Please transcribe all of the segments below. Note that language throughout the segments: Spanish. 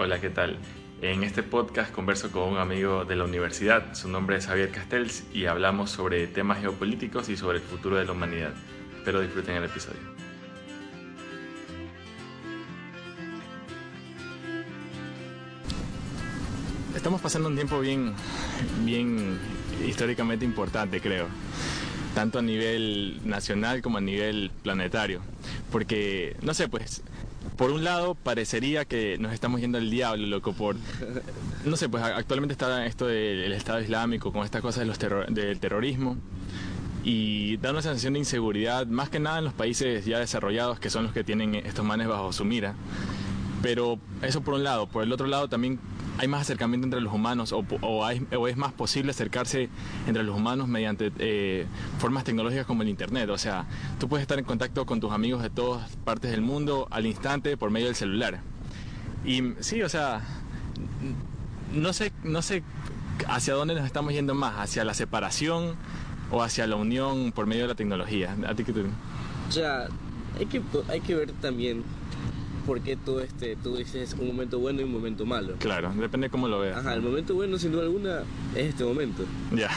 Hola, ¿qué tal? En este podcast converso con un amigo de la universidad, su nombre es Javier Castells y hablamos sobre temas geopolíticos y sobre el futuro de la humanidad. Espero disfruten el episodio. Estamos pasando un tiempo bien, bien históricamente importante, creo, tanto a nivel nacional como a nivel planetario, porque, no sé, pues por un lado parecería que nos estamos yendo al diablo, loco, por... No sé, pues actualmente está esto del Estado Islámico, con estas cosas de los del terrorismo, y da una sensación de inseguridad, más que nada en los países ya desarrollados, que son los que tienen estos manes bajo su mira. Pero eso por un lado. Por el otro lado también hay más acercamiento entre los humanos o, o, es más posible acercarse entre los humanos mediante eh, formas tecnológicas como el Internet. O sea, tú puedes estar en contacto con tus amigos de todas partes del mundo al instante por medio del celular. Y sí, o sea, no sé, no sé hacia dónde nos estamos yendo más, hacia la separación o hacia la unión por medio de la tecnología. ¿A ti qué te... O sea, hay que, hay que ver también por qué todo este, tú dices un momento bueno y un momento malo. Claro, depende de cómo lo veas. Ajá, el momento bueno sin duda alguna es este momento. Ya.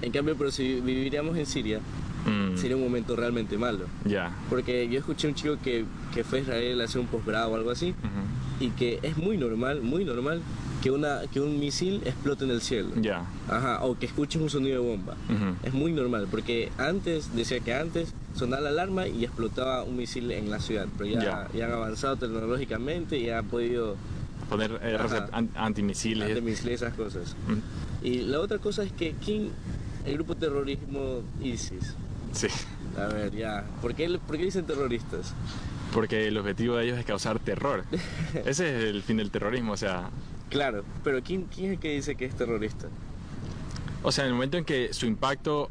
En cambio, pero si viviríamos en Siria, mm. sería un momento realmente malo. Ya. Porque yo escuché a un chico que, que fue a Israel a hacer un posgrado o algo así, y que es muy normal, muy normal que, una, que un misil explote en el cielo. Ya. Ajá, o que escuches un sonido de bomba. Es muy normal, porque antes, decía que antes sonaba la alarma y explotaba un misil en la ciudad, pero ya, ya. han avanzado tecnológicamente y han podido poner eh, antimisiles. Antimisiles, esas cosas. Y la otra cosa es que ¿quién, el grupo terrorismo ISIS. Sí. A ver, ya. ¿Por qué, ¿Por qué dicen terroristas? Porque el objetivo de ellos es causar terror. Ese es el fin del terrorismo, o sea, Claro, pero ¿quién, ¿quién es el que dice que es terrorista? O sea, en el momento en que su impacto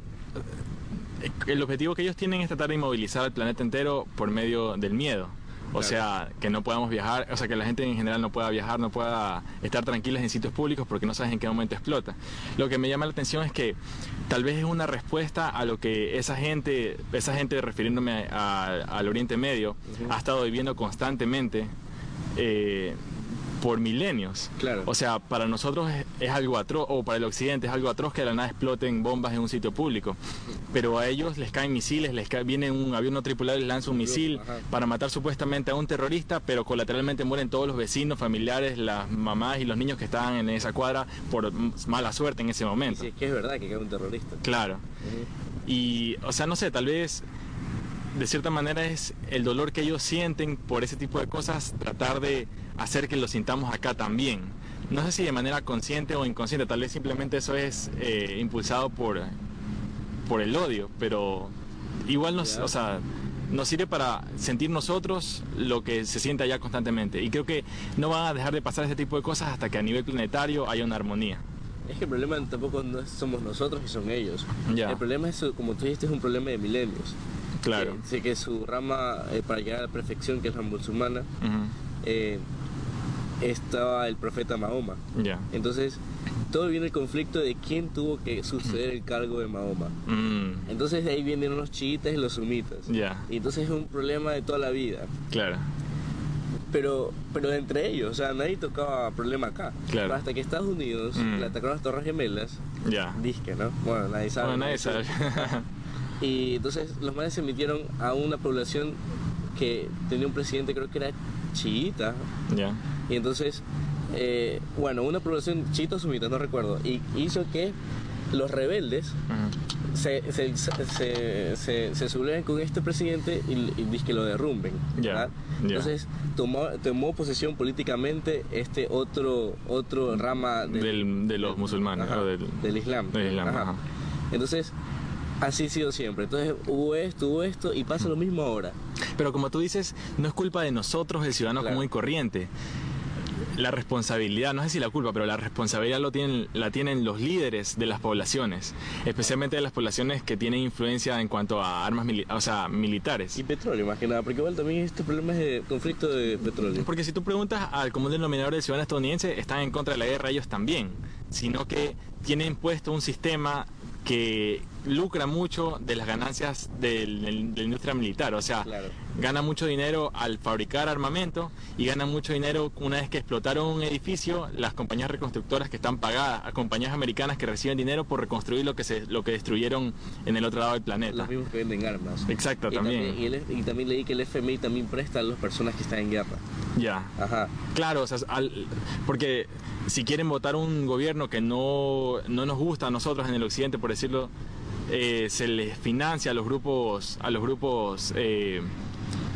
el objetivo que ellos tienen es tratar de inmovilizar al planeta entero por medio del miedo. O sea, que no podamos viajar, o sea, que la gente en general no pueda viajar, no pueda estar tranquilas en sitios públicos porque no sabes en qué momento explota. Lo que me llama la atención es que tal vez es una respuesta a lo que esa gente, esa gente refiriéndome al Oriente Medio, ha estado viviendo constantemente. Eh, por milenios. Claro. O sea, para nosotros es, algo atroz, o para el occidente es algo atroz que de la nada exploten bombas en un sitio público. Pero a ellos les caen misiles, les viene un avión no tripulado y les lanza un misil para matar supuestamente a un terrorista, pero colateralmente mueren todos los vecinos, familiares, las mamás y los niños que estaban en esa cuadra por mala suerte en ese momento. Sí, es que es verdad que cae un terrorista. Claro. Y, o sea, no sé, tal vez de cierta manera es el dolor que ellos sienten por ese tipo de cosas, tratar de hacer que lo sintamos acá también. No sé si de manera consciente o inconsciente, tal vez simplemente eso es eh, impulsado por, por el odio, pero igual nos, o sea, nos sirve para sentir nosotros lo que se siente allá constantemente. Y creo que no van a dejar de pasar ese tipo de cosas hasta que a nivel planetario haya una armonía. Es que el problema tampoco no somos nosotros y son ellos. El problema es, como tú dijiste, es un problema de milenios. Claro. Sé que su rama eh, para llegar a la perfección, que es la musulmana, eh, estaba el profeta Mahoma. Ya. Entonces, todo viene el conflicto de quién tuvo que suceder el cargo de Mahoma. Mm. Entonces, de ahí vienen los chiitas y los sumitas. Ya. Y entonces es un problema de toda la vida. Claro. Pero, pero entre ellos, o sea, nadie tocaba problema acá. Claro. Hasta que Estados Unidos mm. le atacaron las Torres Gemelas. Ya. Disque, ¿no? Bueno, nadie sabe. Bueno, nadie sabe. Y entonces los manes se emitieron a una población que tenía un presidente, creo que era chiita. Ya. Y entonces, eh, bueno, una población chiita o sumita, no recuerdo. Y hizo que los rebeldes se, se, se, se, subleven con este presidente y, y que lo derrumben. Entonces tomó, tomó posesión políticamente este otro, otro rama del, de los musulmanes, del, Islam. Del Islam Entonces Así ha sido siempre. Entonces hubo esto, hubo esto y pasa lo mismo ahora. Pero como tú dices, no es culpa de nosotros, el ciudadano común y corriente. La responsabilidad, no sé si la culpa, pero la responsabilidad lo tienen, la tienen los líderes de las poblaciones, especialmente de las poblaciones que tienen influencia en cuanto a armas o sea, militares. Y petróleo, más que nada, porque igual también este problema es de conflicto de petróleo. Porque si tú preguntas al común denominador del ciudadano estadounidense, están en contra de la guerra ellos también, sino que tienen puesto un sistema que lucra mucho de las ganancias de la industria militar, o sea, gana mucho dinero al fabricar armamento y gana mucho dinero una vez que explotaron un edificio, las compañías reconstructoras que están pagadas, a compañías americanas que reciben dinero por reconstruir lo que se lo que destruyeron en el otro lado del planeta. Los mismos que venden armas. Exacto, también. y, también leí que el FMI también presta a las personas que están en guerra. Ya. Ajá. Claro, o sea, porque si quieren votar un gobierno que no, no nos gusta a nosotros en el occidente, por decirlo, eh, se les financia a los grupos, a los grupos eh,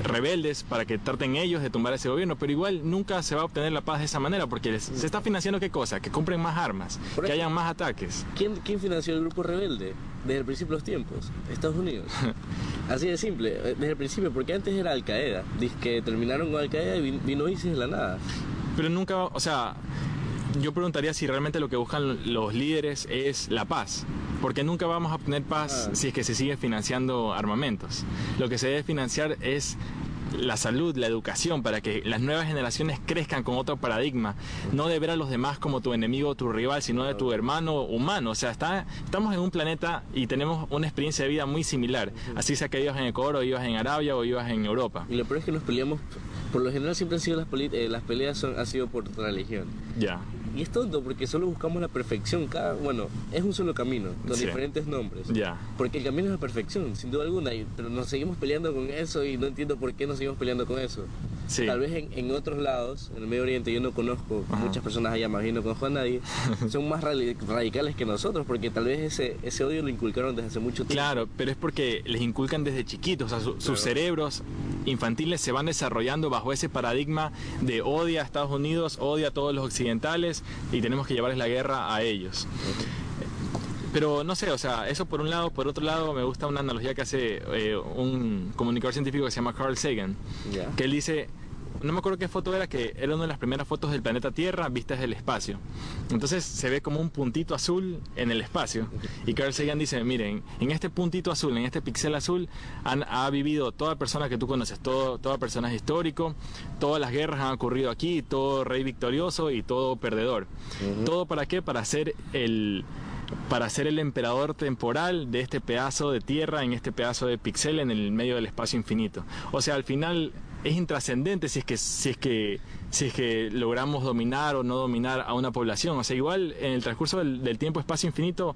rebeldes para que traten ellos de tumbar ese gobierno, pero igual nunca se va a obtener la paz de esa manera, porque se está financiando qué cosa, que compren más armas, que hayan más ataques. ¿Quién, ¿Quién financió el grupo rebelde? Desde el principio de los tiempos, Estados Unidos. Así de simple, eh, desde el principio, porque antes era Al Qaeda, que terminaron con Al Qaeda y vino ISIS de la nada. Pero nunca, o sea, yo preguntaría si realmente lo que buscan los líderes es la paz, porque nunca vamos a obtener paz ah. si es que se sigue financiando armamentos. Lo que se debe financiar es la salud, la educación, para que las nuevas generaciones crezcan con otro paradigma, no de ver a los demás como tu enemigo o tu rival, sino de tu hermano humano. O sea, está, estamos en un planeta y tenemos una experiencia de vida muy similar, así sea que vivas en Ecuador o vivas en Arabia o vivas en Europa. Y lo peor es que nos peleamos, por lo general siempre han sido las, eh, las peleas son, han sido por religión. Ya. Y es tonto porque solo buscamos la perfección. Cada, bueno, es un solo camino, con diferentes nombres. Ya. Porque el camino es la perfección, sin duda alguna. pero nos seguimos peleando con eso y no entiendo por qué nos seguimos peleando con eso. Tal vez en, en, otros lados, en el Medio Oriente, yo no conozco muchas personas allá, más bien no conozco a nadie, son más radicales que nosotros, porque tal vez ese, ese odio lo inculcaron desde hace mucho tiempo. Claro, pero es porque les inculcan desde chiquitos, o sea, sus cerebros infantiles se van desarrollando bajo ese paradigma de odia a Estados Unidos, odia a todos los occidentales y tenemos que llevarles la guerra a ellos. Pero no sé, o sea, eso por un lado, por otro lado me gusta una analogía que hace eh, un comunicador científico que se llama Carl Sagan, que él dice, no me acuerdo qué foto era, que era una de las primeras fotos del planeta Tierra vistas del espacio. Entonces se ve como un puntito azul en el espacio. Y Carl Sagan dice, miren, en este puntito azul, en este pixel azul, han, ha vivido toda persona que tú conoces, todo, toda personaje histórico, todas las guerras han ocurrido aquí, todo rey victorioso y todo perdedor. ¿Todo para qué? Para ser el para ser el emperador temporal de este pedazo de tierra en este pedazo de pixel en el medio del espacio infinito. O sea, al final es intrascendente si es que si es que si es que logramos dominar o no dominar a una población. O sea, igual en el transcurso del, tiempo, espacio infinito,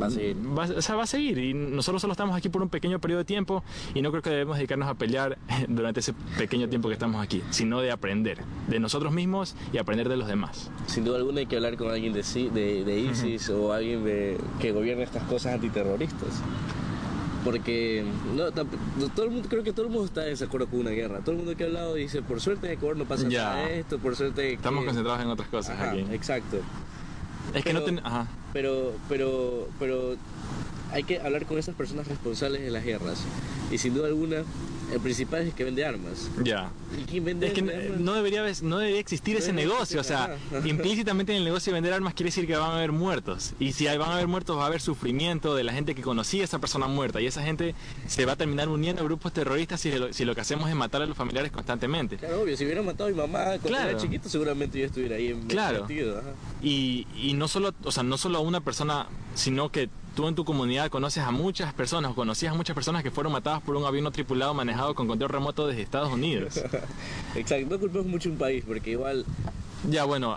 va a seguir. o sea, va a seguir. Y nosotros solo estamos aquí por un pequeño periodo de tiempo y no creo que debemos dedicarnos a pelear durante ese pequeño tiempo que estamos aquí, sino de aprender de nosotros mismos y aprender de los demás. Sin duda alguna hay que hablar con alguien de, de, ISIS o alguien de, que gobierne estas cosas antiterroristas porque no, todo el mundo, creo que todo el mundo está en desacuerdo con una guerra. Todo el mundo que ha hablado dice, por suerte en Ecuador no pasa nada esto, por suerte... Estamos concentrados en otras cosas aquí. Exacto. Es que no ten... Ajá. Pero, pero, pero hay que hablar con esas personas responsables de las guerras. Y sin duda alguna, el principal es el que vende armas. Ya. ¿Y quién vende Es que no debería, no debería existir ese negocio. O sea, implícitamente en el negocio de vender armas quiere decir que van a haber muertos. Y si van a haber muertos, va a haber sufrimiento de la gente que conocía a esa persona muerta. Y esa gente se va a terminar uniendo a grupos terroristas si lo, si lo que hacemos es matar a los familiares constantemente. Claro, obvio. Si hubieran matado a mi mamá cuando era chiquito, seguramente yo estuviera ahí en claro. Y, y no solo, o sea, no solo a una persona, sino que tú en tu comunidad conoces a muchas personas o conocías a muchas personas que fueron matadas por un avión no tripulado manejado con control remoto desde Estados Unidos. Exacto, no culpemos mucho un país porque igual... Ya, bueno,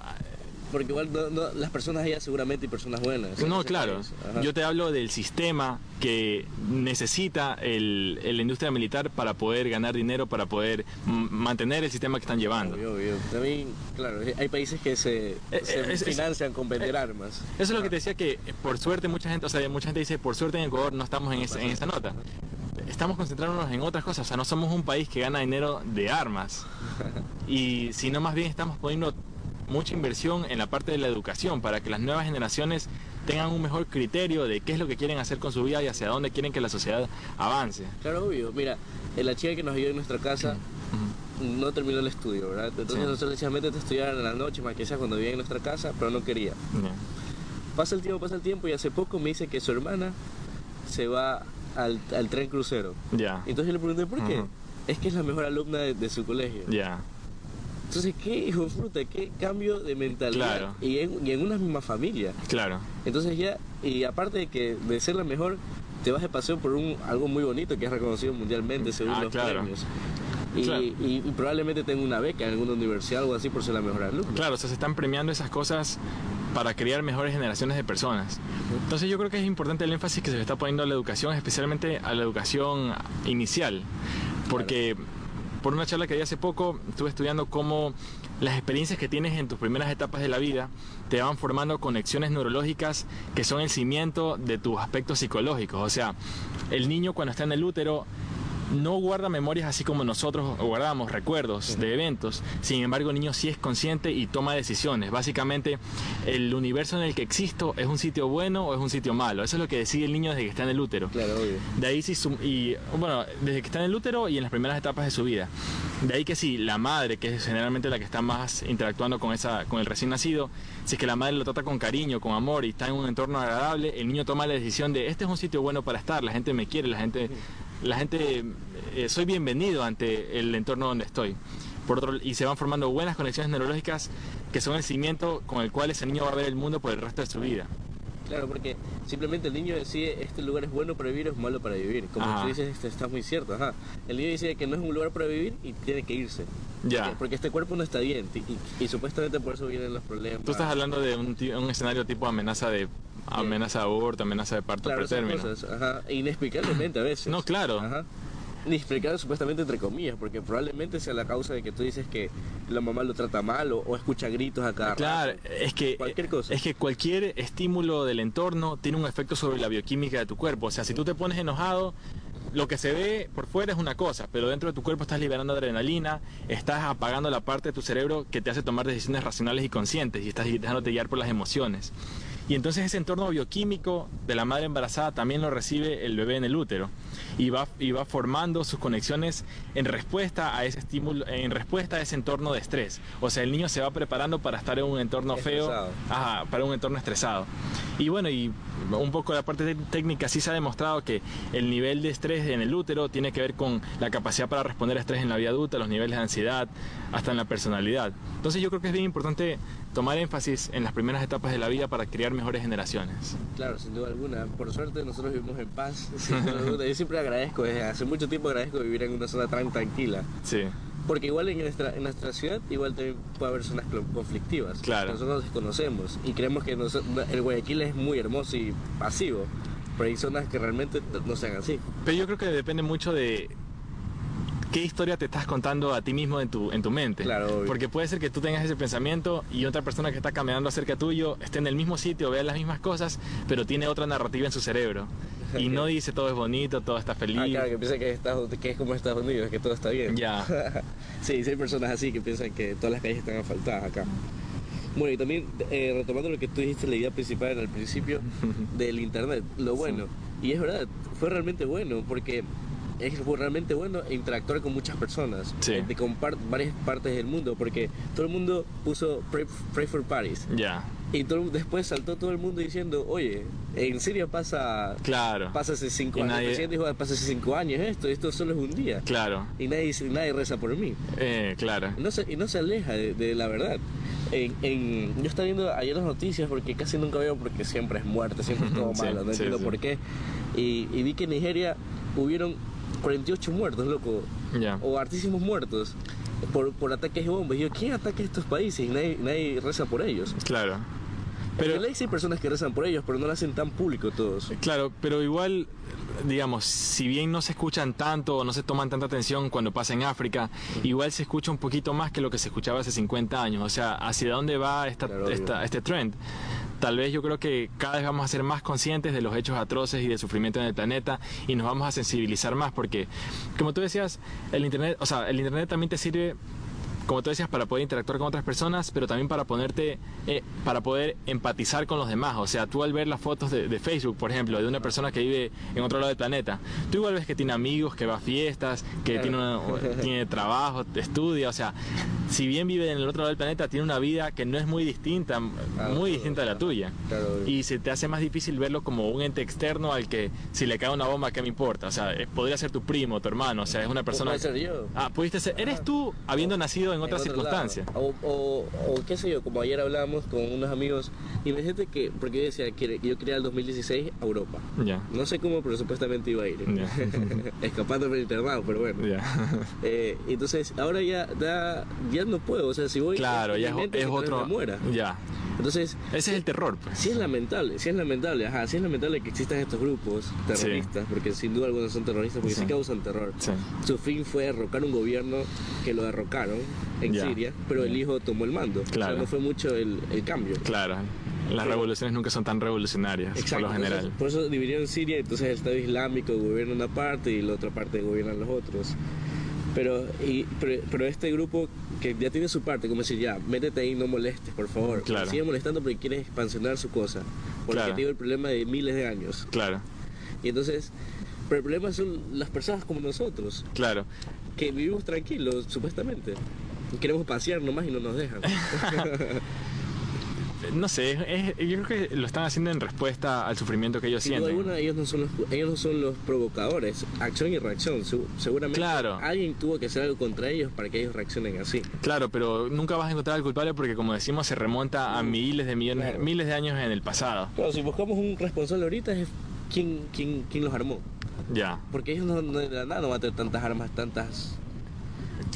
porque igual las personas allá seguramente hay personas buenas. No, claro. Yo te hablo del sistema que necesita el, la industria militar para poder ganar dinero, para poder mantener el sistema que están llevando. Obvio, obvio. También, claro, hay países que se, eh, financian con vender armas. Eso es lo que te decía que por suerte mucha gente, o sea, mucha gente dice, por suerte en Ecuador no estamos en, esa, en esa nota estamos concentrándonos en otras cosas. O sea, no somos un país que gana dinero de armas. Y sino más bien estamos poniendo mucha inversión en la parte de la educación para que las nuevas generaciones tengan un mejor criterio de qué es lo que quieren hacer con su vida y hacia dónde quieren que la sociedad avance. Claro, obvio. Mira, la chica que nos ayudó en nuestra casa no terminó el estudio, ¿verdad? Entonces nosotros decíamos, métete a estudiar en la noche, más que sea cuando vivía en nuestra casa, pero no quería. Pasa el tiempo, pasa el tiempo y hace poco me dice que su hermana se va al, tren crucero. Ya. Entonces yo le pregunté, ¿por qué? Es que es la mejor alumna de, su colegio. Ya. Entonces, qué hijo fruta, qué cambio de mentalidad. Y, en, una misma familia. Claro. Entonces ya, y aparte de que de ser la mejor, te vas de paseo por un algo muy bonito que es reconocido mundialmente según Ah, los claro. premios. Y, Claro. y- y probablemente tenga una beca en alguna universidad o algo así por ser la mejor alumna. Claro, o sea, se están premiando esas cosas para crear mejores generaciones de personas. Entonces yo creo que es importante el énfasis que se le está poniendo a la educación, especialmente a la educación inicial, porque por una charla que di hace poco estuve estudiando cómo las experiencias que tienes en tus primeras etapas de la vida te van formando conexiones neurológicas que son el cimiento de tus aspectos psicológicos. O sea, el niño cuando está en el útero no guarda memorias así como nosotros guardamos recuerdos de eventos. Sin embargo, el niño sí es consciente y toma decisiones. Básicamente, el universo en el que existo es un sitio bueno o es un sitio malo. Eso es lo que decide el niño desde que está en el útero. Claro, obvio. De ahí sí, y bueno, desde que está en el útero y en las primeras etapas de su vida. De ahí que si la madre, que es generalmente la que está más interactuando con esa, con el recién nacido, si es que la madre lo trata con cariño, con amor y está en un entorno agradable, el niño toma la decisión de este es un sitio bueno para estar, la gente me quiere, la gente, la gente, eh, soy bienvenido ante el entorno donde estoy. Por otro, y se van formando buenas conexiones neurológicas que son el cimiento con el cual ese niño va a ver el mundo por el resto de su vida. Claro, porque simplemente el niño decide este lugar es bueno para vivir o es malo para vivir. Como Ajá. tú dices, este, está muy cierto. Ajá. El niño dice que no es un lugar para vivir y tiene que irse. Ya. Porque, porque este cuerpo no está bien y, y- y supuestamente por eso vienen los problemas. Tú estás hablando de un, un escenario tipo amenaza de amenaza de aborto, amenaza de parto Claro, pretérmino. cosas, ajá, inexplicablemente a veces. No, claro. Ajá. Inexplicable supuestamente entre comillas, porque probablemente sea la causa de que tú dices que la mamá lo trata mal o, o escucha gritos a cada Claro, rato. es que Cualquier cosa. es que cualquier estímulo del entorno tiene un efecto sobre la bioquímica de tu cuerpo. O sea, si tú te pones enojado, lo que se ve por fuera es una cosa, pero dentro de tu cuerpo estás liberando adrenalina, estás apagando la parte de tu cerebro que te hace tomar decisiones racionales y conscientes y estás dejándote guiar por las emociones. Y entonces ese entorno bioquímico de la madre embarazada también lo recibe el bebé en el útero y va, y va formando sus conexiones en respuesta a ese estímulo, en respuesta a ese entorno de estrés. O sea, el niño se va preparando para estar en un entorno feo, ajá, para un entorno estresado. Y bueno, y un poco la parte te- técnica sí se ha demostrado que el nivel de estrés en el útero tiene que ver con la capacidad para responder a estrés en la vida adulta, los niveles de ansiedad, hasta en la personalidad. Entonces yo creo que es bien importante tomar énfasis en las primeras etapas de la vida para criar mejores generaciones. Claro, sin duda alguna. Por suerte nosotros vivimos en paz. sin duda alguna. Yo siempre agradezco, desde hace mucho tiempo agradezco vivir en una zona tan tranquila. Sí, Porque igual en nuestra, en nuestra ciudad igual también puede haber zonas conflictivas. Claro. Nosotros desconocemos y creemos que nos- el Guayaquil es muy hermoso y pasivo. Pero hay zonas que realmente no sean así. pero yo creo que depende mucho de qué historia te estás contando a ti mismo en tu, en tu mente. Claro, obvio. Porque puede ser que tú tengas ese pensamiento y otra persona que está caminando acerca tuyo esté en el mismo sitio, vea las mismas cosas, pero tiene otra narrativa en su cerebro. Y no dice todo es bonito, todo está feliz. Ah, claro, que piensa que, Estados- que es como Estados Unidos, que todo está bien. Ya. sí, sí hay personas así que piensan que todas las calles están asfaltadas acá. Bueno, y también eh, retomando lo que tú dijiste, la idea principal al principio del internet, lo bueno. Y es verdad, fue realmente bueno porque es realmente bueno interactuar con muchas personas Sí. eh, de varias partes del mundo porque todo el mundo puso pray, pray for Paris Ya, y todo, después saltó todo el mundo diciendo oye en Siria pasa claro. pasa hace cinco Y años nadie- el presidente dijo pasa hace cinco años esto esto solo es un día Claro, y nadie nadie reza por mí eh, claro. no se, y no se aleja de, de la verdad. En, en- yo estaba viendo ayer las noticias porque casi nunca veo porque siempre es muerte, siempre es todo Sí, malo, no sí, entiendo sí. por qué. Y, y vi que en Nigeria hubieron 48 muertos, loco, o hartísimos muertos por, por ataques de bombas. Y yo, ¿quién ataca a estos países? Y nadie, nadie reza por ellos. Claro. Pero en sí hay personas que rezan por ellos, pero no lo hacen tan público todos. claro, pero igual, digamos, si bien no se escuchan tanto o no se toman tanta atención cuando pasa en África, igual se escucha un poquito más que lo que se escuchaba hace 50 años. O sea, ¿hacia dónde va esta, Claro, esta- este trend? Tal vez yo creo que cada vez vamos a ser más conscientes de los hechos atroces y del sufrimiento en el planeta y nos vamos a sensibilizar más porque, como tú decías, el Internet, o sea, el Internet también te sirve como tú decías, para poder interactuar con otras personas, pero también para ponerte, eh, para poder empatizar con los demás. O sea, tú al ver las fotos de, de Facebook, por ejemplo, de una persona que vive en otro lado del planeta, tú igual ves que tiene amigos, que va a fiestas, que Claro. tiene, una- tiene trabajo, estudia, o sea, si bien vive en el otro lado del planeta, tiene una vida que no es muy distinta, Ah, muy distinta a la claro. tuya. Claro. Y se te hace más difícil verlo como un ente externo al que si le cae una bomba, ¿qué me importa? O sea, podría ser tu primo, tu hermano, o sea, es una persona... puede ser yo. Ah, pudiste ser. ¿Eres tú, habiendo nacido en en otras circunstancias. O, o, o qué sé yo, como ayer hablábamos con unos amigos, imagínate que, porque yo decía que yo quería el 2016 a Europa. Ya. No sé cómo, pero supuestamente iba a ir. Ya. Escapándome del internado, pero bueno. Eh, entonces, ahora ya, ya, ya no puedo, o sea, si voy... Claro, ya es, otro. muera. Ya. Entonces, Ese es el terror, pues. sí es lamentable, sí es lamentable, ajá, sí es lamentable que existan estos grupos terroristas, porque sin duda algunos son terroristas, porque sí, Sí. causan terror. Sí. Su fin fue derrocar un gobierno que lo derrocaron en. Siria, pero el hijo tomó el mando. Claro. O sea, no fue mucho el, el cambio. Claro. Las revoluciones nunca son tan revolucionarias, por lo entonces, general. por eso dividieron Siria, entonces el Estado Islámico gobierna una parte y la otra parte gobiernan los otros. Pero, y, pero, pero este grupo que ya tiene su parte, como decir, ya, métete ahí, no molestes, por favor. Claro. Sigue molestando porque quiere expansionar su cosa. Porque Claro. tiene el problema de miles de años. Claro, Y entonces, pero el problema son las personas como nosotros, claro. que vivimos tranquilos, supuestamente. Y Queremos pasear nomás y no nos dejan. No sé, es- yo creo que lo están haciendo en respuesta al sufrimiento que ellos Sin sienten. alguna, ellos no, son los, ellos no son los provocadores. Acción y reacción. Se- seguramente Claro. alguien tuvo que hacer algo contra ellos para que ellos reaccionen así. Claro, pero nunca vas a encontrar al culpable porque, como decimos, se remonta a miles de millones, Claro. miles de años en el pasado. Claro, si buscamos un responsable ahorita es quién, quién, quién los armó. Ya. Porque ellos no, no de la nada no van a tener tantas armas, tantas...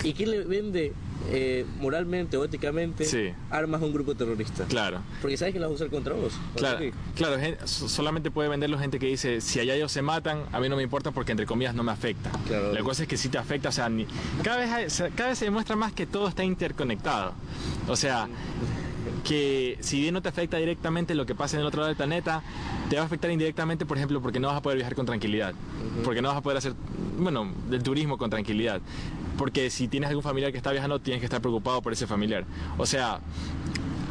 ¿Y quién le vende eh, moralmente o éticamente Sí. armas a un grupo terrorista? Claro. Porque sabes que las va a usar contra vos. Claro, claro, solamente puede venderlo gente que dice, si allá ellos se matan, a mí no me importa porque entre comillas no me afecta. Claro. La cosa es que sí te afecta, o sea, ni- cada, vez hay- cada vez se demuestra más que todo está interconectado. O sea, que si bien no te afecta directamente lo que pasa en el otro lado del planeta, te va a afectar indirectamente, por ejemplo, porque no vas a poder viajar con tranquilidad, porque no vas a poder hacer, bueno, del turismo con tranquilidad, porque si tienes algún familiar que está viajando, tienes que estar preocupado por ese familiar. O sea,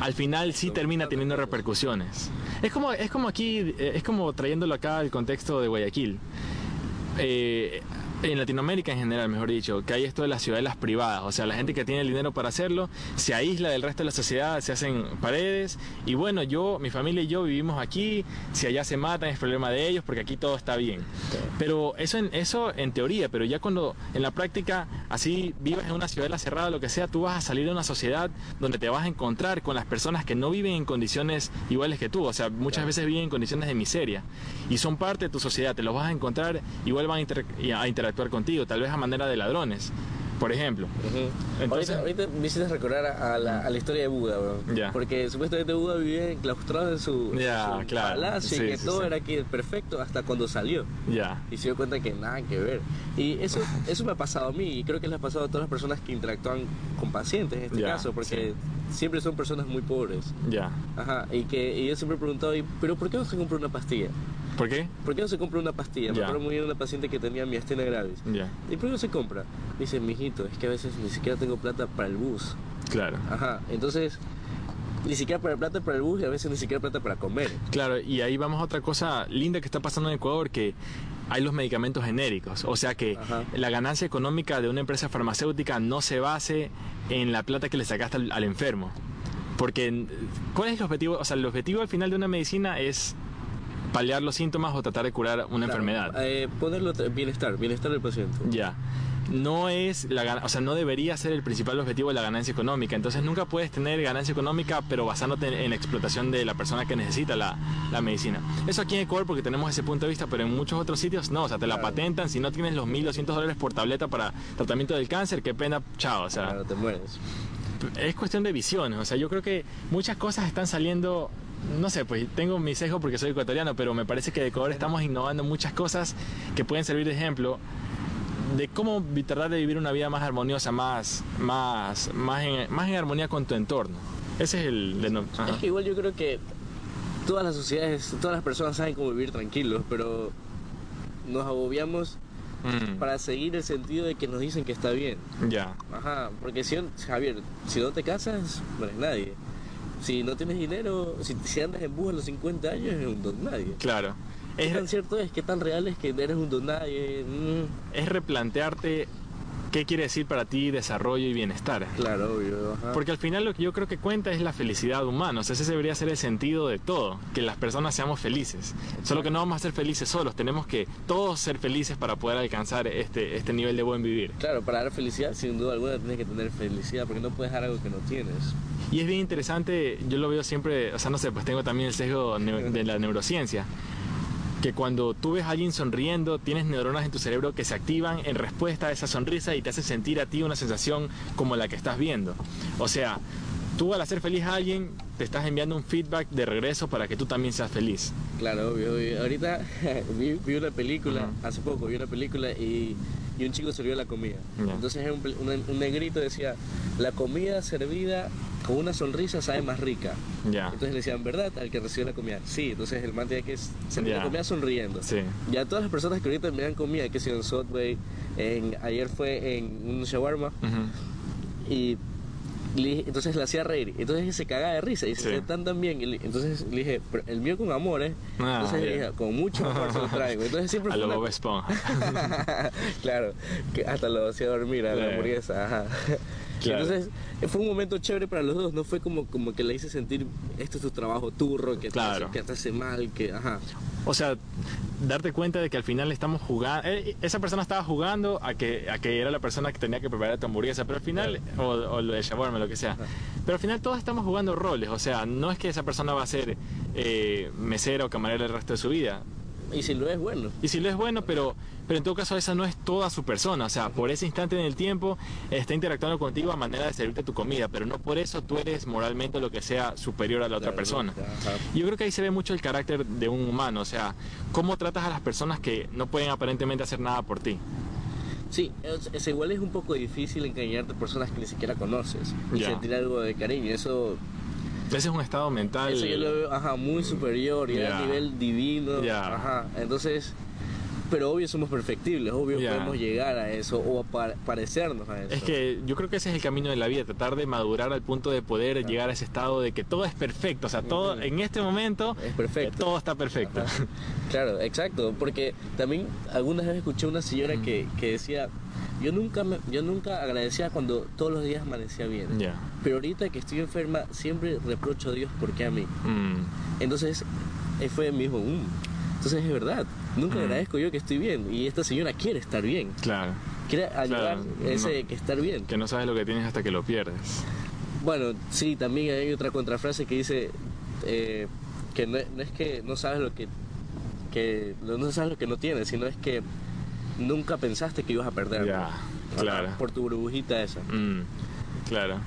al final sí termina teniendo repercusiones. Es como, es como aquí, eh, es como trayéndolo acá al contexto de Guayaquil. Eh, en Latinoamérica en general, mejor dicho, que hay esto de las ciudadelas privadas, o sea, la gente que tiene el dinero para hacerlo se aísla del resto de la sociedad, se hacen paredes. Y bueno, yo, mi familia y yo vivimos aquí, si allá se matan es problema de ellos porque aquí todo está bien. Pero eso en, eso en teoría, pero ya cuando en la práctica así vivas en una ciudadela cerrada, lo que sea, tú vas a salir de una sociedad donde te vas a encontrar con las personas que no viven en condiciones iguales que tú, o sea, muchas veces viven en condiciones de miseria. Y son parte de tu sociedad, te los vas a encontrar, igual van a, inter- a interactuar contigo, tal vez a manera de ladrones, por ejemplo. Ujú. Entonces- ahorita, ahorita me hiciste recordar a, a la, a la historia de Buda, bro. Ya. Porque supuestamente Buda vivía enclaustrado en su, Ya, su claro. palacio Sí, y que sí, todo sí. era aquí perfecto hasta cuando salió. Ya, Y se dio cuenta que nada que ver. Y eso, eso me ha pasado a mí y creo que le ha pasado a todas las personas que interactúan con pacientes en este caso, porque siempre son personas muy pobres. ya. Ajá, y que y yo siempre he preguntado, "¿Y- ¿pero por qué no se compra una pastilla? ¿Por qué? ¿Por qué no se compra una pastilla? Me Ya. acuerdo muy bien de una paciente que tenía miastenia gravis. Ya, ¿Y por qué no se compra? Dice, mijito, es que a veces ni siquiera tengo plata para el bus. claro. Ajá, entonces, ni siquiera para plata para el bus y a veces ni siquiera plata para comer. Claro, y ahí vamos a otra cosa linda que está pasando en Ecuador, que hay los medicamentos genéricos. O sea que Ajá. la ganancia económica de una empresa farmacéutica no se base en la plata que le sacaste al, al enfermo. Porque, ¿cuál es el objetivo? O sea, el objetivo al final de una medicina es paliar los síntomas o tratar de curar una Claro, enfermedad. eh, ponerlo bienestar, bienestar del paciente. Ya. No es la o sea, no debería ser el principal objetivo de la ganancia económica. Entonces nunca puedes tener ganancia económica, pero basándote en, en la explotación de la persona que necesita la, la medicina. Eso aquí en Ecuador porque tenemos ese punto de vista, pero en muchos otros sitios no. O sea, te la Claro. patentan. Si no tienes los 1.200 dólares por tableta para tratamiento del cáncer, qué pena, chao. O sea, Claro, te mueres. es cuestión de visiones. O sea, yo creo que muchas cosas están saliendo. No sé, pues tengo mi sesgo porque soy ecuatoriano, pero me parece que de Ecuador estamos innovando muchas cosas que pueden servir de ejemplo de cómo tratar de vivir una vida más armoniosa, más, más, más, en, más en armonía con tu entorno. Ese es el... de no-. Es que igual yo creo que todas las sociedades, todas las personas saben cómo vivir tranquilos, pero nos agobiamos Mm, para seguir el sentido de que nos dicen que está bien. ya, Ajá, porque si, Javier, si no te casas, no eres nadie. Si no tienes dinero, si, si andas en bus a los 50 años, eres un don nadie. claro. ¿Qué Es, tan cierto es? ¿Qué tan real es que eres un don nadie? Mm, es replantearte ¿qué quiere decir para ti desarrollo y bienestar? Claro, obvio. Porque al final lo que yo creo que cuenta es la felicidad humana. O sea, ese debería ser el sentido de todo, que las personas seamos felices. Solo que no vamos a ser felices solos, tenemos que todos ser felices para poder alcanzar este, este nivel de buen vivir. Claro, para dar felicidad, sin duda alguna, tienes que tener felicidad, porque no puedes dar algo que no tienes. Y es bien interesante, yo lo veo siempre, o sea, no sé, pues tengo también el sesgo de la neurociencia que cuando tú ves a alguien sonriendo, tienes neuronas en tu cerebro que se activan en respuesta a esa sonrisa y te hacen sentir a ti una sensación como la que estás viendo. O sea, tú al hacer feliz a alguien, te estás enviando un feedback de regreso para que tú también seas feliz. Claro, obvio. Ahorita vi, una película, hace poco vi una película y, un chico sirvió la comida. Entonces un negrito decía, la comida servida con una sonrisa sabe más rica. Entonces le decían, ¿verdad? Al que recibe la comida. Sí, entonces el man tenía que sentir la comida sonriendo. Sí. Ya todas las personas que ahorita me dan comida, que si en Subway, en, ayer fue en un shawarma, y entonces le hacía reír. Entonces se cagaba de risa y se tan tan bien. entonces le dije, el mío con amor, ¿eh? Ah, entonces le dije, con mucho amor se lo traigo. Entonces siempre a lo Bob claro, que hasta lo hacía dormir a la hamburguesa. Ajá. Entonces fue un momento chévere para los dos, no fue como, como que le hice sentir, esto es tu trabajo turro, que, te, hace, que te hace mal, que, ajá. O sea, darte cuenta de que al final estamos jugando, eh, esa persona estaba jugando a que, a que era la persona que tenía que preparar tu hamburguesa, pero al final, o, o, lo de shawarma, lo que sea, pero al final todos estamos jugando roles, o sea, no es que esa persona va a ser eh, mesera o camarera el resto de su vida, y si lo es bueno. Y si lo es bueno, pero, pero en todo caso esa no es toda su persona. O sea, por ese instante en el tiempo está interactuando contigo a manera de servirte tu comida, pero no por eso tú eres moralmente lo que sea superior a la otra persona. Yo creo que ahí se ve mucho el carácter de un humano. O sea, cómo tratas a las personas que no pueden aparentemente hacer nada por ti. Sí, es, igual es un poco difícil engañarte a personas que ni siquiera conoces y sentir algo de cariño. Eso ese es un estado mental. Eso yo lo veo, ajá, muy superior y a nivel divino. Ajá. Entonces, pero obvio somos perfectibles, obvio podemos llegar a eso o parecernos a eso. Es que yo creo que ese es el camino de la vida, tratar de madurar al punto de poder llegar a ese estado de que todo es perfecto, o sea, todo en este momento es perfecto. todo está perfecto. Claro, exacto, porque también algunas veces escuché una señora que, que decía, yo nunca, me, yo nunca agradecía cuando todos los días amanecía bien. Pero ahorita que estoy enferma, siempre reprocho a Dios porque a mí. Mm. Entonces, fue mismo, mm". Entonces es verdad, nunca mm. agradezco yo que estoy bien. Y esta señora quiere estar bien. Claro. Quiere ayudar ese que estar bien. Que no sabes lo que tienes hasta que lo pierdes. Bueno, sí, también hay otra contrafrase que dice eh, que no, es que no sabes lo que, que no sabes lo que no tienes, sino es que nunca pensaste que ibas a perder. Ya, claro. Por tu burbujita esa. Mm, claro.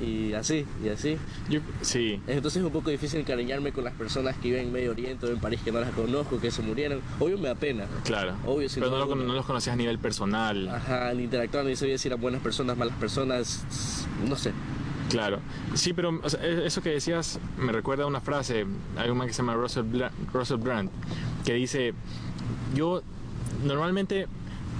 Y así, y así. Yo, sí. Entonces es un poco difícil encariñarme con las personas que viven en Medio Oriente o en París que no las conozco, que se murieron. Obvio me da pena. Claro. Obvio, Pero no, no, los conocías a nivel personal. Ajá, ni interactuar, ni sabía si eran buenas personas, malas personas, no sé. Claro, sí, pero e, eso que decías me recuerda a una frase, hay un man que se llama Russell, Russell Brand, que dice, yo normalmente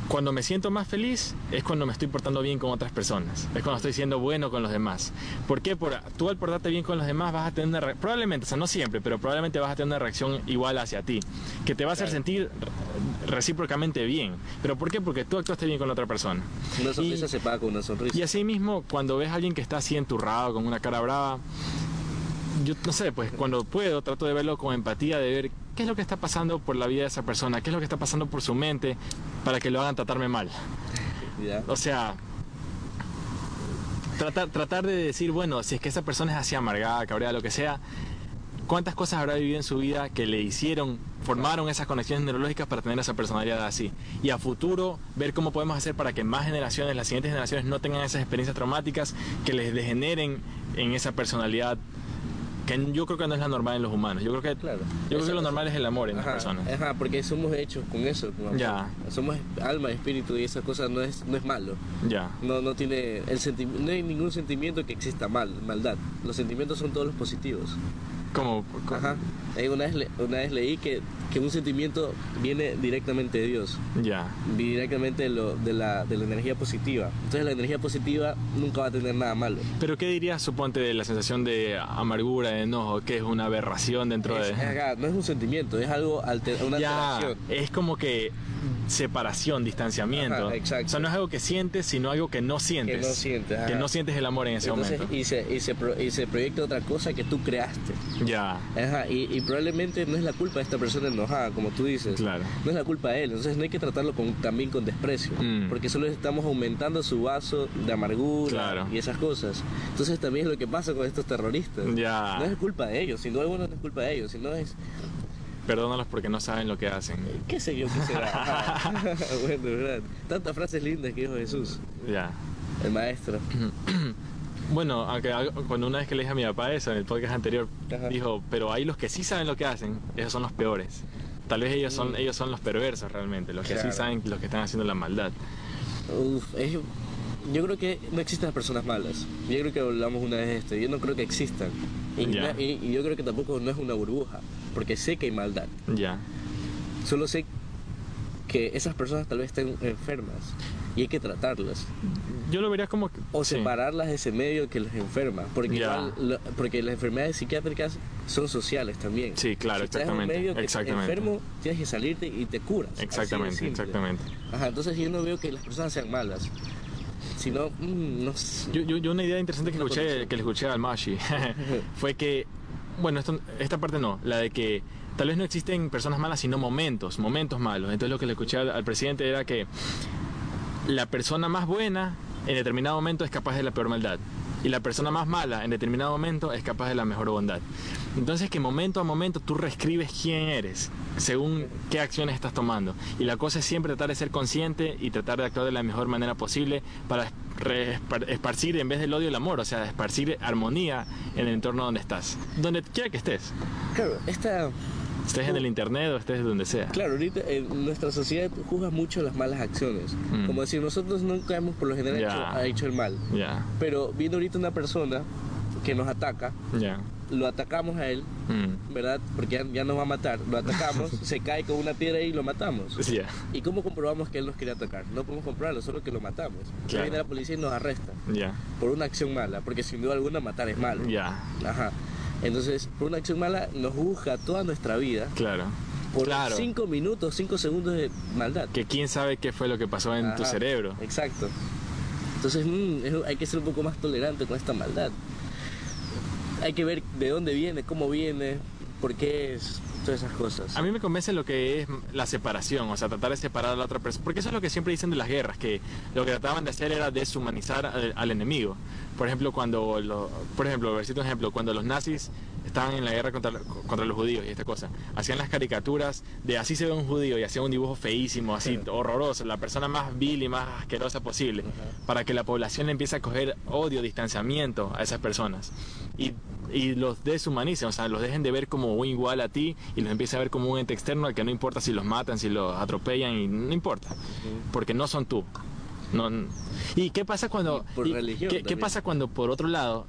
cuando me siento más feliz es cuando me estoy portando bien con otras personas, es cuando estoy siendo bueno con los demás. ¿Por qué? Por, tú al portarte bien con los demás vas a tener una probablemente, o sea, no siempre, pero probablemente vas a tener una reacción igual hacia ti, que te va a hacer sentir recíprocamente bien. ¿Pero por qué? Porque tú actuaste bien con la otra persona. Una sonrisa se paga con una sonrisa. Y así mismo, cuando ves a alguien que está así enturrado, con una cara brava, yo no sé, pues cuando puedo trato de verlo con empatía, de ver qué es lo que está pasando por la vida de esa persona, qué es lo que está pasando por su mente para que lo hagan tratarme mal. O sea, tratar, tratar de decir, bueno, si es que esa persona es así amargada, cabreada, lo que sea, ¿cuántas cosas habrá vivido en su vida que le hicieron, formaron esas conexiones neurológicas para tener esa personalidad así? Y a futuro, ver cómo podemos hacer para que más generaciones, las siguientes generaciones, no tengan esas experiencias traumáticas que les degeneren en esa personalidad que yo creo que no es la normal en los humanos. Yo creo que, claro. yo creo que lo normal es el amor en las personas. Ajá, porque somos hechos con eso. Ya. Somos alma, espíritu y esa cosa no es, no es malo. Ya. No, no tiene el no hay ningún sentimiento que exista mal, maldad. Los sentimientos son todos los positivos. Como, Ajá. Una vez, una vez leí que, que, un sentimiento viene directamente de Dios. Ya. Directamente de, lo, de, la, de la energía positiva. Entonces la energía positiva nunca va a tener nada malo. Pero ¿qué dirías, suponte, de la sensación de amargura, de enojo, que es una aberración dentro de... no es un sentimiento, es algo, alter, una Es como que separación, distanciamiento. Ajá, exacto. O sea, no es algo que sientes, sino algo que no sientes. no sientes, Que no sientes el amor en ese Entonces, momento. y se, y, se pro- y se proyecta otra cosa que tú creaste. Ya, Ajá, y, y probablemente no es la culpa de esta persona enojada, como tú dices. Claro. No es la culpa de él. Entonces no hay que tratarlo con, también con desprecio. Mm. Porque solo estamos aumentando su vaso de amargura Claro. y esas cosas. Entonces también es lo que pasa con estos terroristas. Ya. No es culpa de ellos, sin duda alguna no es culpa de ellos, sino es, perdónalos porque no saben lo que hacen. qué sé yo, qué será. Bueno, verdad. Tantas frases lindas que dijo Jesús, Ya. el maestro. Bueno, aunque cuando una vez que le dije a mi papá eso en el podcast anterior, Ajá. dijo, pero hay los que sí saben lo que hacen, esos son los peores. Tal vez ellos son, Mm. ellos son los perversos realmente, los que Claro. sí saben los que están haciendo la maldad. Uf, es- yo creo que no existen las personas malas. Yo creo que hablamos una vez de esto. Yo no creo que existan. Y, yo creo que tampoco no es una burbuja. Porque sé que hay maldad. Ya. Solo sé que esas personas tal vez estén enfermas. Y hay que tratarlas. Yo lo vería como que... O sí. separarlas de ese medio que las enferma. Porque, porque las enfermedades psiquiátricas son sociales también. Sí, claro, si en un exactamente, medio que exactamente. enfermo, tienes que salirte y te curas. Exactamente, exactamente. Ajá, entonces yo no veo que las personas sean malas. Mm, no sé. Yo, yo, yo una idea interesante que Una escuché, conexión. que le escuché al Mashi fue que, bueno, esto- esta parte no, la de que tal vez no existen personas malas, sino momentos, momentos malos. Entonces lo que le escuché al, al presidente era que la persona más buena en determinado momento es capaz de la peor maldad. Y la persona más mala en determinado momento es capaz de la mejor bondad. Entonces que momento a momento tú reescribes quién eres, según qué acciones estás tomando. Y la cosa es siempre tratar de ser consciente y tratar de actuar de la mejor manera posible para esparcir en vez del odio el amor, o sea, esparcir armonía en el entorno donde estás. Donde quiera que estés. Claro, esta, Estés en el internet o estés donde sea. claro, ahorita en nuestra sociedad juzga mucho las malas acciones. Mm. Como decir, nosotros nunca hemos por lo general Ya. hecho, ha hecho el mal. Ya, Pero viendo ahorita una persona que nos ataca, ya. lo atacamos a él, Mm. ¿verdad? Porque ya, ya nos va a matar. Lo atacamos, se cae con una piedra y lo matamos. Ya. ¿Y cómo comprobamos que él nos quiere atacar? No podemos comprobarlo, solo que lo matamos. Claro. Viene la policía y nos arresta Ya, por una acción mala, porque sin duda alguna matar es malo. Ajá. Entonces, por una acción mala nos juzga toda nuestra vida claro. por Claro. 5 minutos, 5 segundos de maldad. Que quién sabe qué fue lo que pasó en tu cerebro. Exacto. Entonces, mm, es- hay que ser un poco más tolerante con esta maldad. Hay que ver de dónde viene, cómo viene, por qué es, todas esas cosas. A mí me convence lo que es la separación, o sea, tratar de separar a la otra persona. Porque eso es lo que siempre dicen de las guerras, que lo que trataban de hacer era deshumanizar al, al enemigo. Por ejemplo, cuando, lo- por ejemplo, versito un ejemplo, cuando los nazis estaban en la guerra contra, contra los judíos y esta cosa, hacían las caricaturas de así se ve un judío y hacían un dibujo feísimo, así horroroso, la persona más vil y más asquerosa posible, para que la población empiece a coger odio, distanciamiento a esas personas. Y, y los deshumanicen, o sea, los dejen de ver como un igual a ti y los empiecen a ver como un ente externo al que no importa si los matan, si los atropellan, y no importa, porque no son tú. No, ¿Y qué pasa cuando... Y por y religión ¿qué, qué pasa cuando por otro lado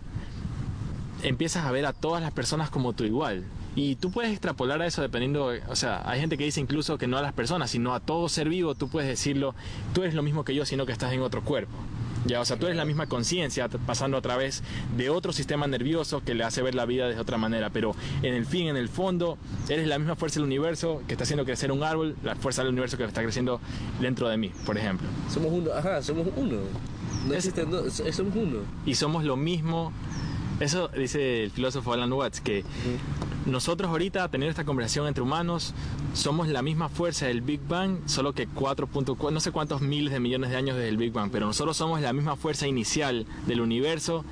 empiezas a ver a todas las personas como tu igual? Y tú puedes extrapolar a eso dependiendo, o sea, hay gente que dice incluso que no a las personas, sino a todo ser vivo, tú puedes decirlo, tú eres lo mismo que yo, sino que estás en otro cuerpo. Ya, o sea, tú eres la misma conciencia pasando a través de otro sistema nervioso que le hace ver la vida de otra manera, pero en el fin, en el fondo, eres la misma fuerza del universo que está haciendo crecer un árbol, la fuerza del universo que está creciendo dentro de mí, por ejemplo. Somos uno, ajá, somos uno. No Es- existen dos, so- somos uno. y somos lo mismo. Eso dice el filósofo Alan Watts, que nosotros ahorita, teniendo esta conversación entre humanos, somos la misma fuerza del Big Bang, solo que 4.4, no sé cuántos miles de millones de años desde el Big Bang, pero nosotros somos la misma fuerza inicial del universo,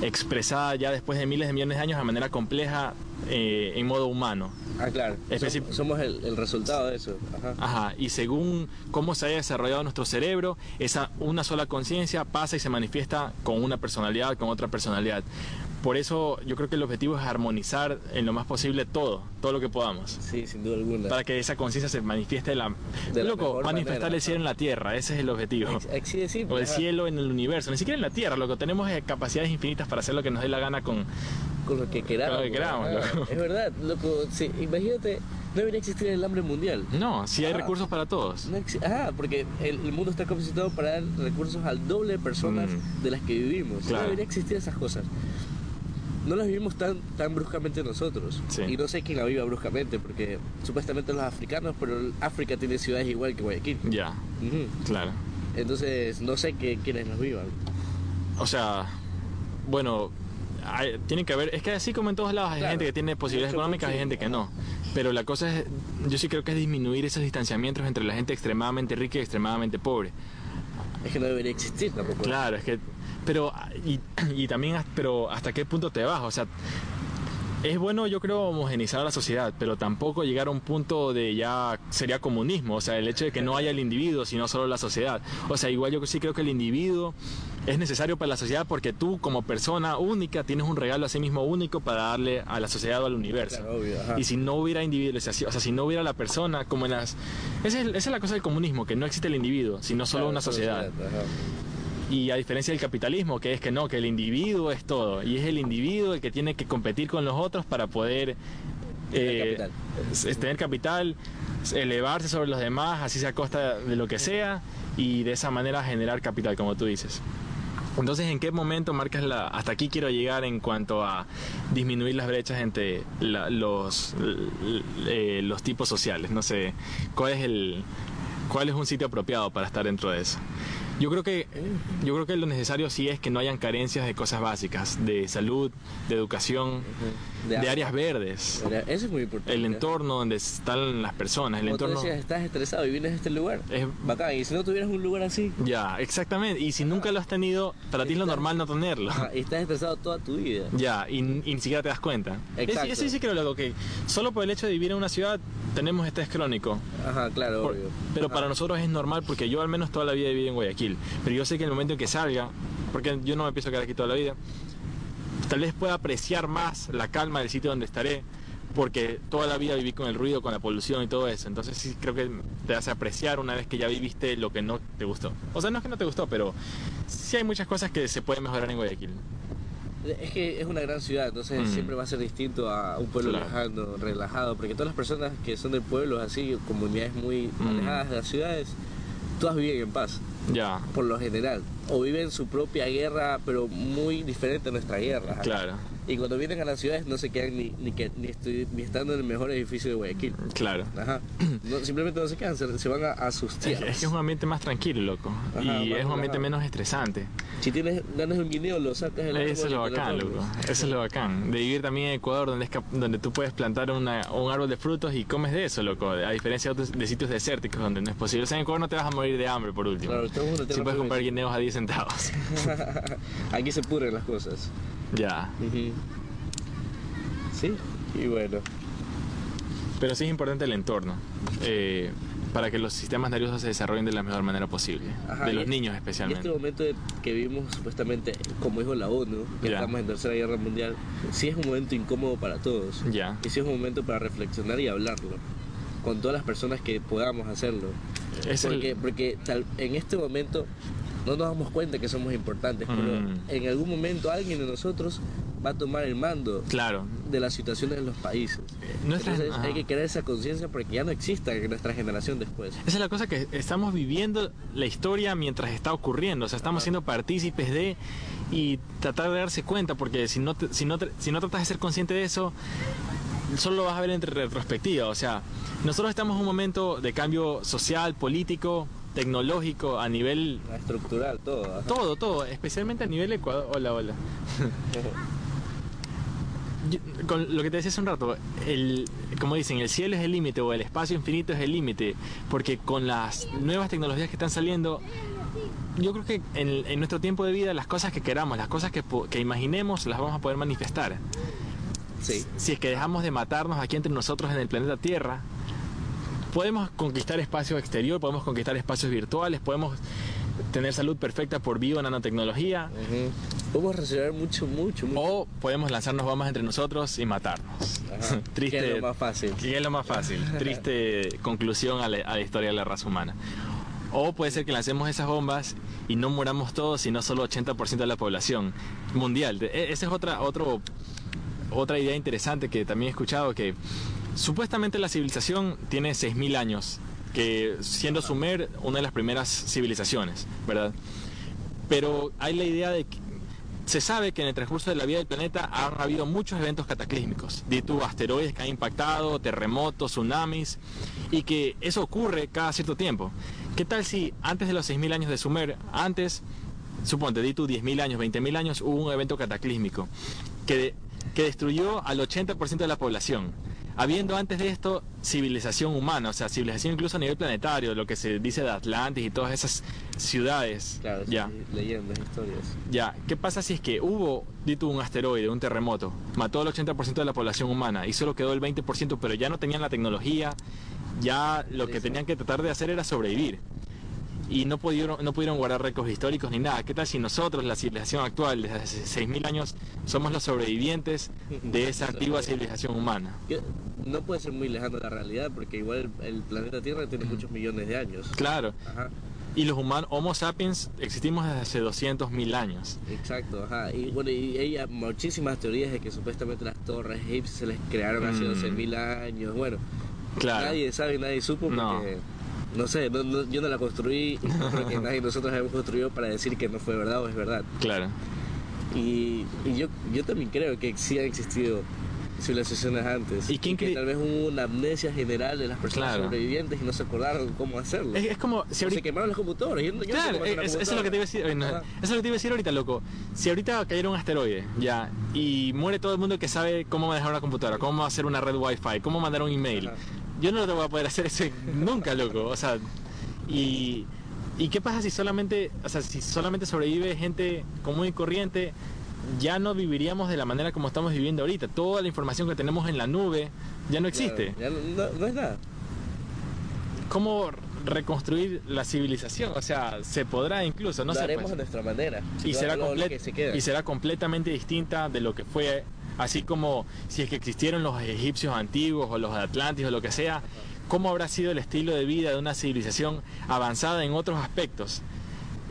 expresada ya después de miles de millones de años de manera compleja eh, en modo humano. Ah, claro. Especi- Som- somos el, el resultado de eso. Ajá. Ajá, y según cómo se haya desarrollado nuestro cerebro, esa una sola conciencia pasa y se manifiesta con una personalidad, con otra personalidad. Por eso yo creo que el objetivo es armonizar en lo más posible todo, todo lo que podamos. Sí, sin duda alguna. Para que esa conciencia se manifieste de la... De la loco, mejor manifestar manera, el cielo en la tierra, ese es el objetivo. Así de simple, O el ajá. cielo en el universo, ni siquiera en la tierra, lo que tenemos es capacidades infinitas para hacer lo que nos dé la gana con... con lo que queramos. Con lo que queramos, ajá. loco. Es verdad, loco. Sí, imagínate, no debería existir el hambre mundial. No, si hay Ah. recursos para todos. No Ajá, porque el, el mundo está capacitado para dar recursos al doble de personas Mm. de las que vivimos. Claro. No debería existir esas cosas. no las vivimos tan, tan bruscamente nosotros. Sí. Y no sé quién la viva bruscamente, porque supuestamente los africanos, pero África tiene ciudades igual que Guayaquil. Ya, claro. Entonces, no sé que, quiénes las vivan. O sea, bueno, hay- tiene que haber, es que así como en todos lados hay Claro. gente que tiene posibilidades económicas, hay gente que no. Pero la cosa es, yo sí creo que es disminuir esos distanciamientos entre la gente extremadamente rica y extremadamente pobre. Es que no debería existir tampoco. Claro, es que, pero, y, y también, pero hasta qué punto te vas, o sea, es bueno yo creo homogenizar a la sociedad, pero tampoco llegar a un punto de ya sería comunismo, o sea, el hecho de que no haya el individuo, sino solo la sociedad. O sea, igual yo sí creo que el individuo es necesario para la sociedad porque tú como persona única tienes un regalo a sí mismo único para darle a la sociedad o al universo. Claro, obvio, ajá. Y si no hubiera individualización, o sea, si no hubiera la persona, como en las... Esa es, esa es la cosa del comunismo, que no existe el individuo, sino solo Claro, una solo sociedad. Y a diferencia del capitalismo, que es que no, que el individuo es todo. Y es el individuo el que tiene que competir con los otros para poder Tener capital. es- tener capital, elevarse sobre los demás, así sea a costa de lo que sea, y de esa manera generar capital, como tú dices. Entonces, ¿en qué momento marcas la... Hasta aquí quiero llegar en cuanto a disminuir las brechas entre la- los, eh, los tipos sociales? No sé, ¿cuál es el... ¿Cuál es un sitio apropiado para estar dentro de eso? Yo creo que yo creo que lo necesario sí es que no hayan carencias de cosas básicas, de salud, de educación, De áreas verdes, Eso es muy importante. el entorno donde están las personas, el Como tú entorno decías, estás estresado y vienes a este lugar. es Bacán. Y si no tuvieras un lugar así, ya, exactamente, y si nunca lo has tenido, para ti es lo normal no tenerlo. y estás estresado toda tu vida. Ya, y, y ni siquiera te das cuenta. Exacto. Es, sí, sí creo loco que solo por el hecho de vivir en una ciudad tenemos estrés crónico. Ajá, claro, Por- obvio. pero Ajá. para nosotros es normal porque yo al menos toda la vida he vivido en Guayaquil. Pero yo sé que en el momento en que salga, porque yo no me pienso quedar aquí toda la vida, tal vez pueda apreciar más la calma del sitio donde estaré. Porque toda la vida viví con el ruido, con la polución y todo eso. Entonces sí creo que te hace apreciar una vez que ya viviste lo que no te gustó. O sea, no es que no te gustó, pero sí hay muchas cosas que se pueden mejorar en Guayaquil. Es que es una gran ciudad, entonces Mm. siempre va a ser distinto a un pueblo Claro. lejano, relajado, porque todas las personas que son del pueblo, así, comunidades muy Mm. alejadas de las ciudades, todas viven en paz, Ya, por lo general, o viven su propia guerra, pero muy diferente a nuestra guerra. claro, Y cuando vienen a las ciudades no se quedan ni, ni, que, ni, estu- ni estando en el mejor edificio de Guayaquil. claro. Ajá. No, simplemente no se quedan, se, se van a, a sus Es, tierras. es que es un ambiente más tranquilo, loco. Ajá, y más es un ambiente relajado. menos estresante. Si tienes ganas de un guineo, lo sacas del Eso es lo bacán, loco. Eso es lo bacán. De vivir también en Ecuador, donde, es donde tú puedes plantar una- un árbol de frutos y comes de eso, loco. A diferencia de, otros, de sitios desérticos donde no es posible. O sea, en Ecuador no te vas a morir de hambre, por último. Claro, en si puedes comprar guineos a 10 centavos. Aquí se pudren las cosas. Ya. Ujú. Sí, y bueno. Pero sí es importante el entorno. eh, para que los sistemas nerviosos se desarrollen de la mejor manera posible. Ajá, de los es- niños Y especialmente. este momento de- que vivimos supuestamente, como dijo la ONU, que estamos en tercera guerra mundial, sí es un momento incómodo para todos. Ya. Y sí es un momento para reflexionar y hablarlo. Con todas las personas que podamos hacerlo. Es el- porque porque tal, en este momento no nos damos cuenta que somos importantes, pero Mm. en algún momento alguien de nosotros va a tomar el mando Claro. de las situaciones en los países. Nuestras- Entonces ajá. hay que crear esa conciencia para que ya no exista en nuestra generación después. Esa es la cosa que estamos viviendo la historia mientras está ocurriendo, o sea, estamos siendo partícipes de y tratar de darse cuenta, porque si no, te- si no, si no tratas de ser consciente de eso, solo lo vas a ver entre retrospectiva, o sea, nosotros estamos en un momento de cambio social, político, tecnológico, a nivel... Estructural, todo. ajá. Todo, todo, especialmente a nivel Ecuador. Hola, hola. Yo- con lo que te decía hace un rato, el, como dicen, el cielo es el límite o el espacio infinito es el límite, porque con las nuevas tecnologías que están saliendo, yo creo que en, en nuestro tiempo de vida las cosas que queramos, las cosas que, que imaginemos, las vamos a poder manifestar. Sí. Si es que dejamos de matarnos aquí entre nosotros en el planeta Tierra, podemos conquistar espacio exterior, podemos conquistar espacios virtuales, podemos tener salud perfecta por bio nanotecnología. Podemos resolver mucho, mucho, mucho. o podemos lanzarnos bombas entre nosotros y matarnos. Ajá. Triste. Que es lo más fácil. que es lo más fácil. Triste conclusión a la, a la historia de la raza humana. O puede ser que lancemos esas bombas y no muramos todos, sino solo 80% de la población mundial. E- Esa es otra, otro, otra idea interesante que también he escuchado, que supuestamente la civilización tiene 6.000 años, que siendo Sumer una de las primeras civilizaciones, ¿verdad? Pero hay la idea de que se sabe que en el transcurso de la vida del planeta han habido muchos eventos cataclísmicos, de tu asteroides que han impactado, terremotos, tsunamis, y que eso ocurre cada cierto tiempo. ¿Qué tal si antes de los 6.000 años de Sumer, antes, suponte, di tú 10.000 años, 20.000 años, hubo un evento cataclísmico que, que destruyó al 80% de la población? Habiendo antes de esto civilización humana, o sea, civilización incluso a nivel planetario, lo que se dice de Atlantis y todas esas ciudades. Claro, ya. leyendas, historias. Ya, ¿qué pasa si es que hubo, dito un asteroide, un terremoto, mató al 80% de la población humana y solo quedó el 20%, pero ya no tenían la tecnología, ya lo que tenían que tratar de hacer era sobrevivir? Y no pudieron, no pudieron guardar récords históricos ni nada. ¿Qué tal si nosotros, la civilización actual, desde hace 6.000 años, somos los sobrevivientes de esa antigua civilización humana? No puede ser muy lejano la realidad, porque igual el, planeta Tierra tiene muchos millones de años. Claro. Y los humanos, Homo sapiens, existimos desde hace 200.000 años. Exacto, ajá. Y bueno, y hay muchísimas teorías de que supuestamente las torres egipcias se les crearon hace 12.000 mm. años. Bueno, claro. nadie sabe, nadie supo porque no sé, yo no la construí y no creo que nadie nosotros hemos construido para decir que no fue verdad o es verdad. Claro. Y, yo, yo también creo que sí han existido civilizaciones antes. ¿Y quién que tal vez hubo una amnesia general de las personas sobrevivientes y no se acordaron cómo hacerlo. Es, como si ahorita... Se quemaron los computadores. claro, eso es lo que te iba a decir. eso es lo que te iba a decir ahorita, loco. Si ahorita cayera un asteroide, ya, y muere todo el mundo que sabe cómo manejar una computadora, cómo hacer una red wifi, cómo mandar un email yo no lo voy a poder hacer eso nunca, loco. O sea, y, y qué pasa si solamente, o sea, si solamente sobrevive gente común y corriente, ya no viviríamos de la manera como estamos viviendo ahorita. Toda la información que tenemos en la nube ya no existe. ya no, es nada. ¿Cómo reconstruir la civilización? O sea, se podrá incluso, no lo sé. haremos pues. nuestra manera. Y será, y será completamente distinta de lo que fue así como si es que existieron los egipcios antiguos o los atlantes o lo que sea, ¿cómo habrá sido el estilo de vida de una civilización avanzada en otros aspectos?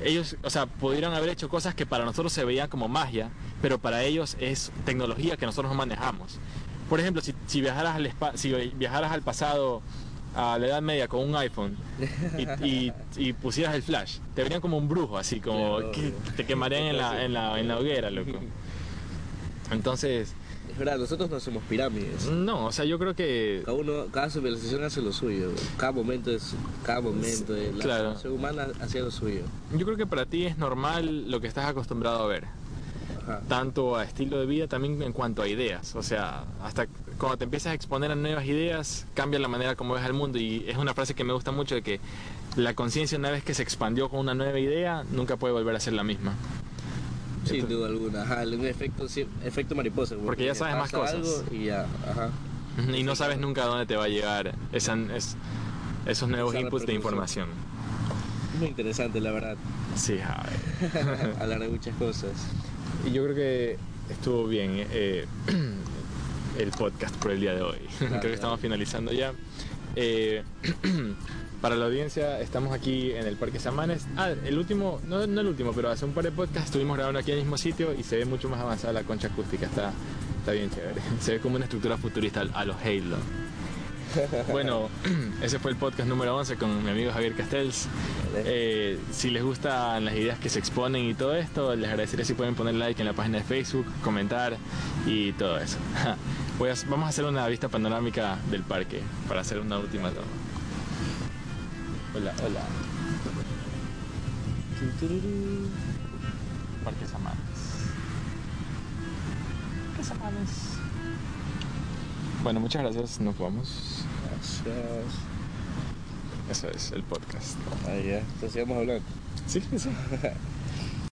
Ellos, o sea, pudieron haber hecho cosas que para nosotros se veían como magia, pero para ellos es tecnología que nosotros no manejamos. Por ejemplo, si, viajaras, al si viajaras al pasado, a la Edad Media con un iPhone y, pusieras el flash, te verían como un brujo, así como que te quemarían en la, en la, en la hoguera, loco. Entonces... Es verdad, nosotros no somos pirámides. No, o sea, yo creo que... Cada uno, cada civilización hace lo suyo. Cada momento es... Cada momento de la claro. humana hace lo suyo. Yo creo que para ti es normal lo que estás acostumbrado a ver. Tanto a estilo de vida, también en cuanto a ideas. O sea, hasta cuando te empiezas a exponer a nuevas ideas, cambia la manera como ves el mundo. Y es una frase que me gusta mucho de que la conciencia una vez que se expandió con una nueva idea, nunca puede volver a ser la misma. Sin duda alguna, ajá, un efecto, efecto mariposa. Porque, ya sabes más cosas. y ya, ajá. Y no sabes nunca a dónde te va a llegar esa, es, esos nuevos inputs de información. Muy interesante, la verdad. Sí, Hablar de muchas cosas. Y yo creo que estuvo bien eh, el podcast por el día de hoy. creo que estamos finalizando ya. Eh, Para la audiencia, estamos aquí en el Parque Samanes. Ah, el último, no, no el último, pero hace un par de podcasts estuvimos grabando aquí en el mismo sitio y se ve mucho más avanzada la concha acústica. Está, está bien chévere. Se ve como una estructura futurista a los Halo. Bueno, ese fue el podcast número 11 con mi amigo Javier Castells. Eh, si les gustan las ideas que se exponen y todo esto, les agradecería si pueden poner like en la página de Facebook, comentar y todo eso. Vamos a hacer una vista panorámica del parque para hacer una última toma. Hola, hola. Parque Samanes. Parque Samanes. Bueno, muchas gracias. Nos vamos. Gracias. Eso es el podcast. Ah, ya. Entonces vamos a hablar. Sí, sí.